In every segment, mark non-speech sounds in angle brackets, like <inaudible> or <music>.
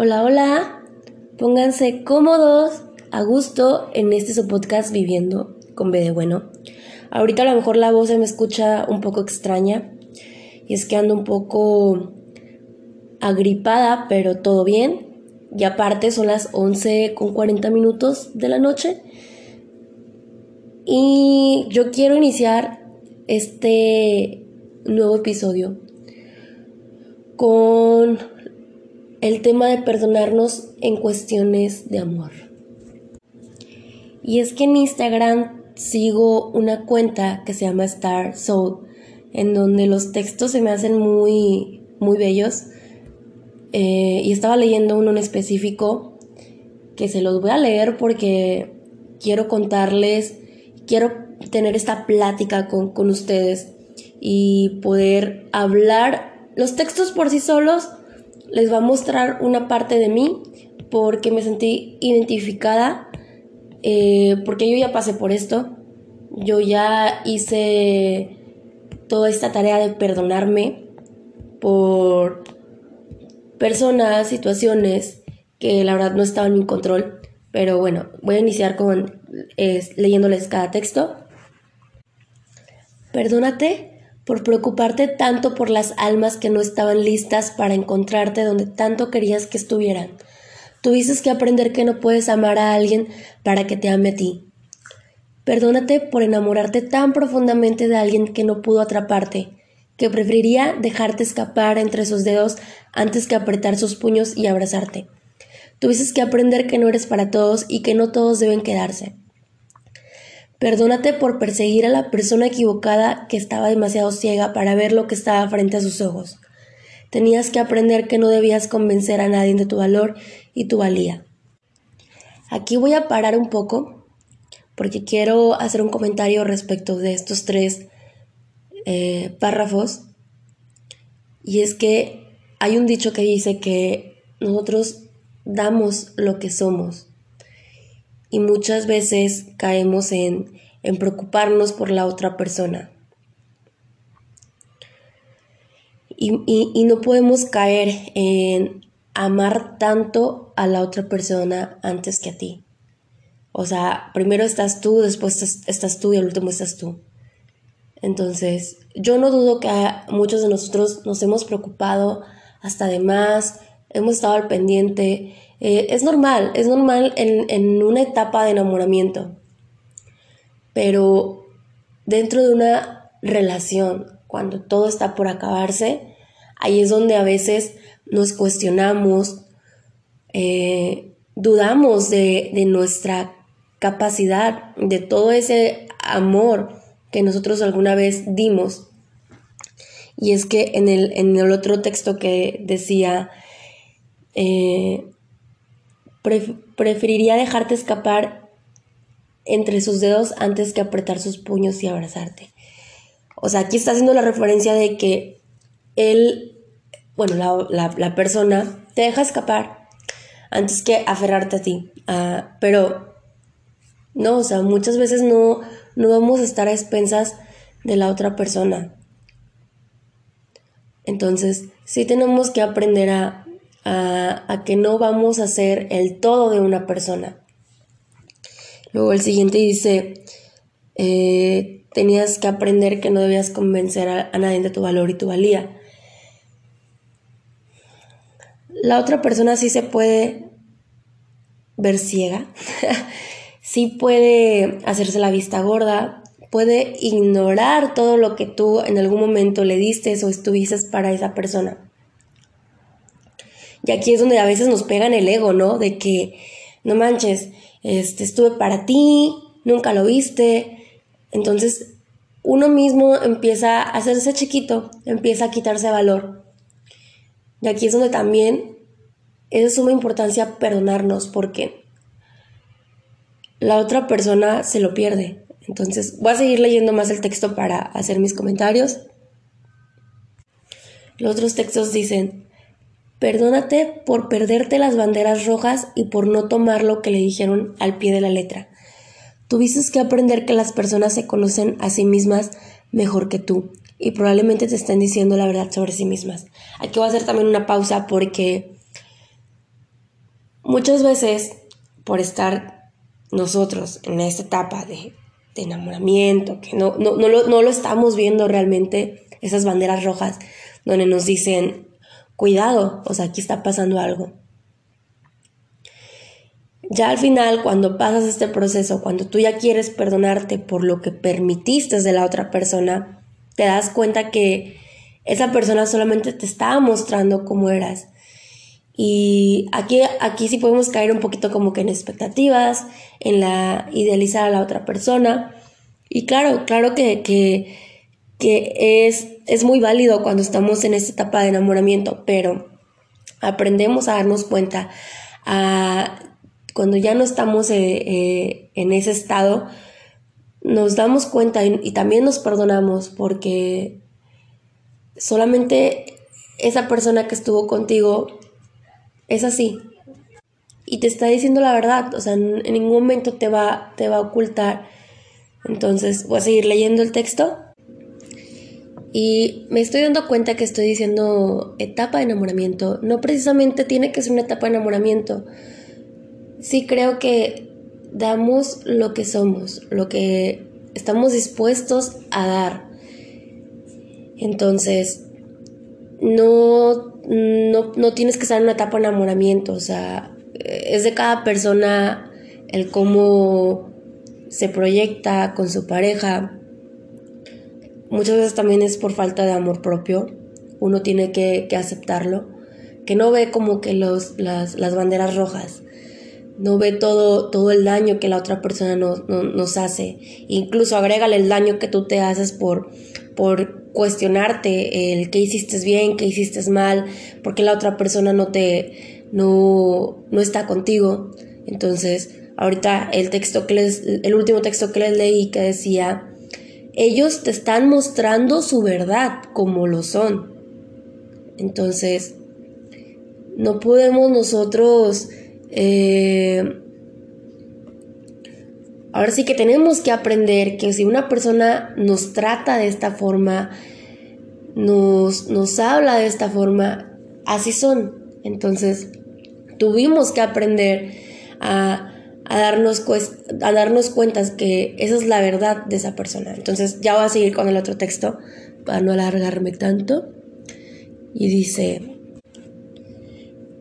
Hola, hola. Pónganse cómodos, a gusto en este su podcast Viviendo con B de Bueno. Ahorita a lo mejor la voz se me escucha un poco extraña y es que ando un poco agripada, pero todo bien. Y aparte son las 11 con 40 minutos de la noche. Y yo quiero iniciar este nuevo episodio con el tema de perdonarnos en cuestiones de amor. Y es que en Instagram sigo una cuenta que se llama Star Soul, en donde los textos se me hacen muy, muy bellos. Eh, y estaba leyendo uno en específico que se los voy a leer porque quiero contarles, quiero tener esta plática con, con ustedes y poder hablar. Los textos por sí solos les va a mostrar una parte de mí porque me sentí identificada, eh, porque yo ya pasé por esto, yo ya hice toda esta tarea de perdonarme por personas, situaciones que la verdad no estaban en mi control, pero bueno, voy a iniciar con leyéndoles cada texto. Perdónate por preocuparte tanto por las almas que no estaban listas para encontrarte donde tanto querías que estuvieran. Tuviste que aprender que no puedes amar a alguien para que te ame a ti. Perdónate por enamorarte tan profundamente de alguien que no pudo atraparte, que preferiría dejarte escapar entre sus dedos antes que apretar sus puños y abrazarte. Tuviste que aprender que no eres para todos y que no todos deben quedarse. Perdónate por perseguir a la persona equivocada que estaba demasiado ciega para ver lo que estaba frente a sus ojos. Tenías que aprender que no debías convencer a nadie de tu valor y tu valía. Aquí voy a parar un poco porque quiero hacer un comentario respecto de estos tres eh, párrafos. Y es que hay un dicho que dice que nosotros damos lo que somos y muchas veces caemos en, preocuparnos por la otra persona. Y, no podemos caer en amar tanto a la otra persona antes que a ti. O sea, primero estás tú, después estás tú y al último estás tú. Entonces, yo no dudo que muchos de nosotros nos hemos preocupado hasta de más, hemos estado al pendiente eh, es normal, es normal en, una etapa de enamoramiento, pero dentro de una relación, cuando todo está por acabarse, ahí es donde a veces nos cuestionamos, eh, dudamos de, nuestra capacidad, de todo ese amor que nosotros alguna vez dimos. Y es que en el, en el otro texto que decía, eh, preferiría dejarte escapar entre sus dedos antes que apretar sus puños y abrazarte. O sea, aquí está haciendo la referencia de que él, bueno, la, persona te deja escapar antes que aferrarte a ti. Ah, pero no, o sea, muchas veces no, no vamos a estar a expensas de la otra persona. Entonces, sí tenemos que aprender a a, que no vamos a ser el todo de una persona. Luego el siguiente dice, eh, tenías que aprender que no debías convencer a, a, nadie de tu valor y tu valía. La otra persona sí se puede ver ciega, <laughs> sí puede hacerse la vista gorda, puede ignorar todo lo que tú en algún momento le diste o estuviste para esa persona. Y aquí es donde a veces nos pegan el ego, ¿no? De que, no manches, este, estuve para ti, nunca lo viste. Entonces, uno mismo empieza a hacerse chiquito, empieza a quitarse valor. Y aquí es donde también es de suma importancia perdonarnos porque la otra persona se lo pierde. Entonces, voy a seguir leyendo más el texto para hacer mis comentarios. Los otros textos dicen, Perdónate por perderte las banderas rojas y por no tomar lo que le dijeron al pie de la letra. Tuviste que aprender que las personas se conocen a sí mismas mejor que tú y probablemente te estén diciendo la verdad sobre sí mismas. Aquí voy a hacer también una pausa porque muchas veces, por estar nosotros en esta etapa de, enamoramiento, que no, no, lo, no lo estamos viendo realmente, esas banderas rojas, donde nos dicen, cuidado, o sea, aquí está pasando algo. Ya al final, cuando pasas este proceso, cuando tú ya quieres perdonarte por lo que permitiste de la otra persona, te das cuenta que esa persona solamente te estaba mostrando cómo eras. Y aquí, aquí sí podemos caer un poquito como que en expectativas, en la idealizar a la otra persona. Y claro, claro que, que, que es, es muy válido cuando estamos en esta etapa de enamoramiento, pero aprendemos a darnos cuenta, a, cuando ya no estamos eh, eh, en ese estado, nos damos cuenta y también nos perdonamos porque solamente esa persona que estuvo contigo es así. Y te está diciendo la verdad, o sea, en, ningún momento te va, te va a ocultar. Entonces, voy a seguir leyendo el texto. Y me estoy dando cuenta que estoy diciendo etapa de enamoramiento. No precisamente tiene que ser una etapa de enamoramiento. Sí creo que damos lo que somos, lo que estamos dispuestos a dar. Entonces, no, no, tienes que estar en una etapa de enamoramiento, o sea, es de cada persona el cómo se proyecta con su pareja. Muchas veces también es por falta de amor propio, uno tiene que, aceptarlo, que no ve como que los, las, las banderas rojas, no ve todo, todo el daño que la otra persona nos hace. Incluso agrégale el daño que tú te haces por, por cuestionarte el qué hiciste bien, qué hiciste mal, porque la otra persona no te no, no está contigo. Entonces, ahorita el texto que les, el último texto que les leí que decía, ellos te están mostrando su verdad como lo son. Entonces, no podemos nosotros eh, ahora sí que tenemos que aprender que si una persona nos trata de esta forma, nos, nos habla de esta forma, así son. Entonces, tuvimos que aprender a, a darnos, a darnos cuenta que esa es la verdad de esa persona. Entonces, ya voy a seguir con el otro texto para no alargarme tanto. Y dice,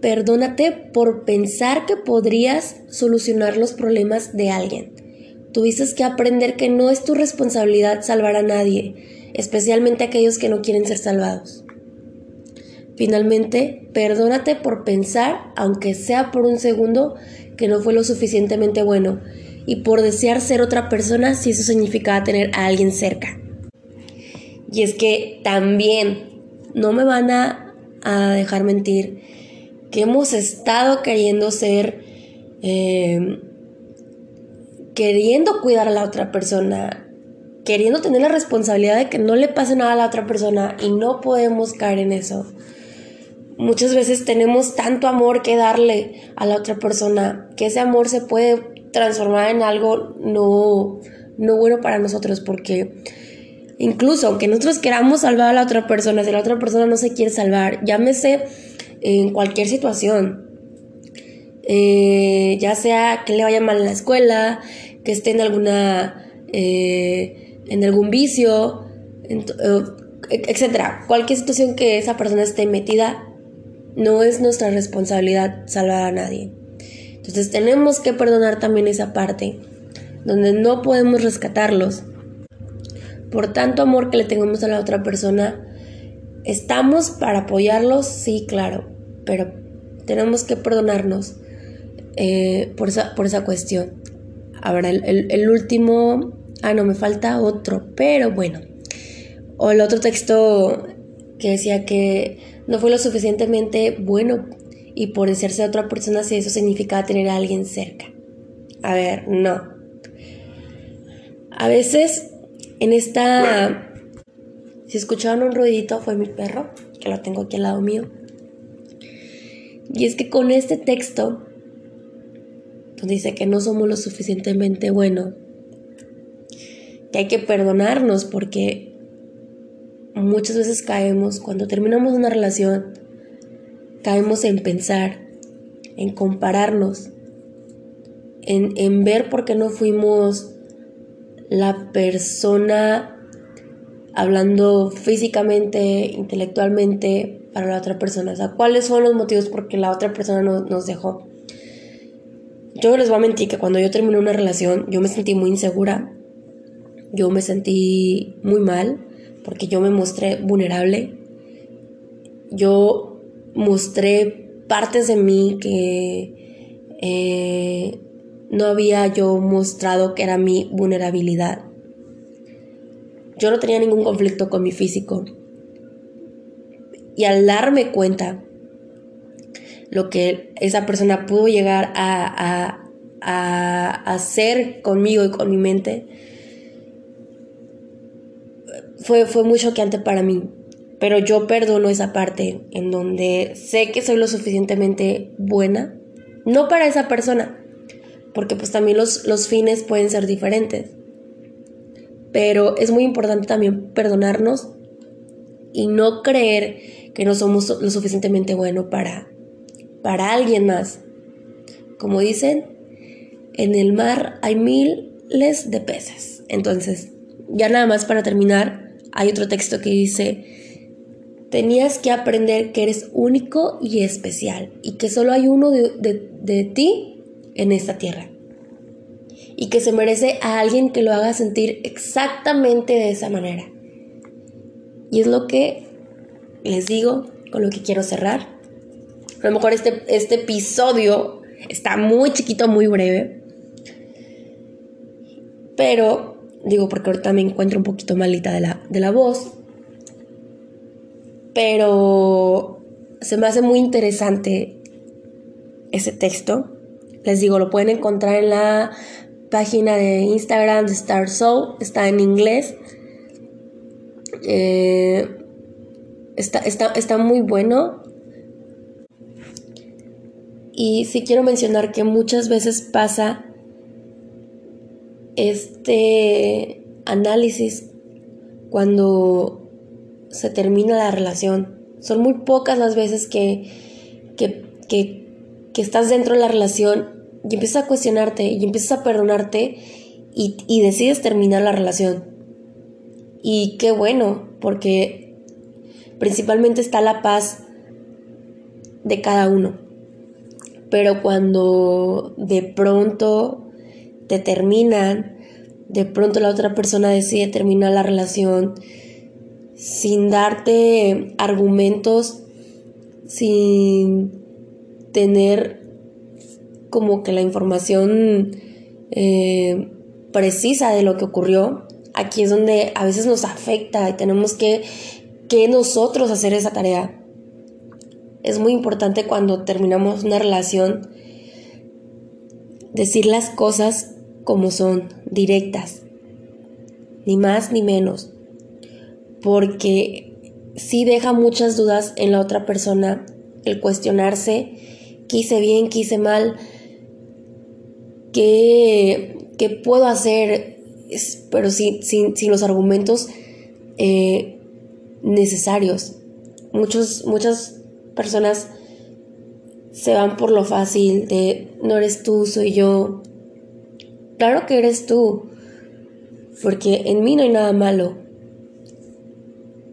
Perdónate por pensar que podrías solucionar los problemas de alguien. Tuviste que aprender que no es tu responsabilidad salvar a nadie, especialmente a aquellos que no quieren ser salvados. Finalmente, perdónate por pensar, aunque sea por un segundo, que no fue lo suficientemente bueno y por desear ser otra persona si eso significaba tener a alguien cerca. Y es que también no me van a, a dejar mentir que hemos estado queriendo ser, eh, queriendo cuidar a la otra persona, queriendo tener la responsabilidad de que no le pase nada a la otra persona y no podemos caer en eso. Muchas veces tenemos tanto amor que darle a la otra persona que ese amor se puede transformar en algo no, no bueno para nosotros porque incluso aunque nosotros queramos salvar a la otra persona, si la otra persona no se quiere salvar, llámese en cualquier situación. Eh, ya sea que le vaya mal en la escuela, que esté en alguna eh, en algún vicio, eh, etcétera. Cualquier situación que esa persona esté metida, no es nuestra responsabilidad salvar a nadie. Entonces tenemos que perdonar también esa parte, donde no podemos rescatarlos. Por tanto amor que le tengamos a la otra persona, ¿Estamos para apoyarlos? Sí, claro, pero tenemos que perdonarnos eh, por, esa, por esa cuestión. Ahora, el, el, último, ah, no, me falta otro, pero bueno. O el otro texto que decía que no fue lo suficientemente bueno y por desearse a otra persona si eso significaba tener a alguien cerca. A ver, no. A veces en esta si escuchaban un ruidito fue mi perro, que lo tengo aquí al lado mío. Y es que con este texto, donde dice que no somos lo suficientemente buenos, que hay que perdonarnos porque muchas veces caemos, cuando terminamos una relación, caemos en pensar en compararnos, en, en ver por qué no fuimos la persona hablando físicamente, intelectualmente para la otra persona. O sea, cuáles son los motivos por qué la otra persona nos dejó. Yo les voy a mentir que cuando yo terminé una relación, yo me sentí muy insegura. Yo me sentí muy mal porque yo me mostré vulnerable. Yo mostré partes de mí que eh, no había yo mostrado que era mi vulnerabilidad. Yo no tenía ningún conflicto con mi físico. Y al darme cuenta lo que esa persona pudo llegar a, hacer conmigo y con mi mente, fue, fue muy choqueante para mí. Pero yo perdono esa parte en donde sé que soy lo suficientemente buena, no para esa persona, porque pues también los, los fines pueden ser diferentes. Pero es muy importante también perdonarnos y no creer que no somos lo suficientemente buenos para, para alguien más. Como dicen, en el mar hay miles de peces. Entonces, ya nada más para terminar, hay otro texto que dice, tenías que aprender que eres único y especial y que solo hay uno de, de ti en esta tierra. Y que se merece a alguien que lo haga sentir exactamente de esa manera. Y es lo que les digo, con lo que quiero cerrar. A lo mejor este, este episodio está muy chiquito, muy breve. Pero, digo, porque ahorita me encuentro un poquito malita de la, de la voz. Pero se me hace muy interesante ese texto les digo, lo pueden encontrar en la página de Instagram de Star Soul, está en inglés. Eh, está, está muy bueno. Y sí quiero mencionar que muchas veces pasa este análisis cuando se termina la relación. Son muy pocas las veces que, que, que estás dentro de la relación y empiezas a cuestionarte y empiezas a perdonarte y, decides terminar la relación. Y qué bueno, porque principalmente está la paz de cada uno. Pero cuando de pronto te terminan, de pronto la otra persona decide terminar la relación sin darte argumentos, sin tener como que la información eh, precisa de lo que ocurrió, aquí es donde a veces nos afecta y tenemos que, que nosotros hacer esa tarea. Es muy importante cuando terminamos una relación decir las cosas como son, directas, ni más ni menos, porque si deja muchas dudas en la otra persona el cuestionarse, quise bien, quise mal, qué, puedo hacer, pero sin, sin, los argumentos eh, necesarios. Muchos, muchas personas se van por lo fácil de no eres tú, soy yo. Claro que eres tú, porque en mí no hay nada malo.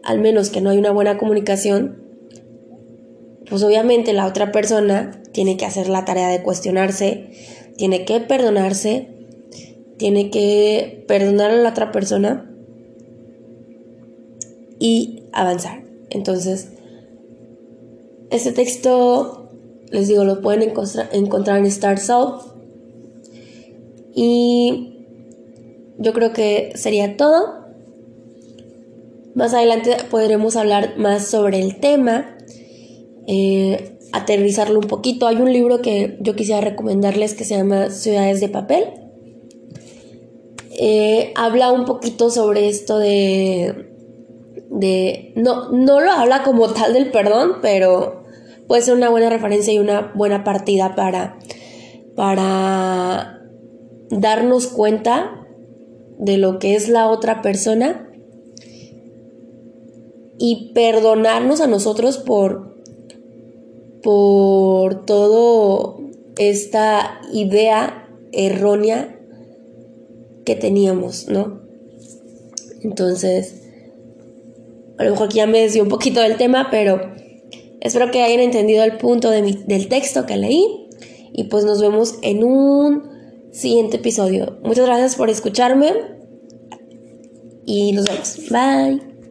Al menos que no hay una buena comunicación, pues obviamente la otra persona tiene que hacer la tarea de cuestionarse, tiene que perdonarse, tiene que perdonar a la otra persona y avanzar. Entonces, este texto, les digo, lo pueden encontrar en Star Soul. Y yo creo que sería todo. Más adelante podremos hablar más sobre el tema. Eh, aterrizarlo un poquito. Hay un libro que yo quisiera recomendarles que se llama Ciudades de Papel. Eh, habla un poquito sobre esto de, de no, no lo habla como tal del perdón, pero puede ser una buena referencia y una buena partida para, para darnos cuenta de lo que es la otra persona y perdonarnos a nosotros por por todo esta idea errónea que teníamos, ¿no? Entonces, a lo mejor aquí ya me desvió un poquito del tema, pero espero que hayan entendido el punto del texto que leí y pues nos vemos en un siguiente episodio. Muchas gracias por escucharme y nos vemos. Bye.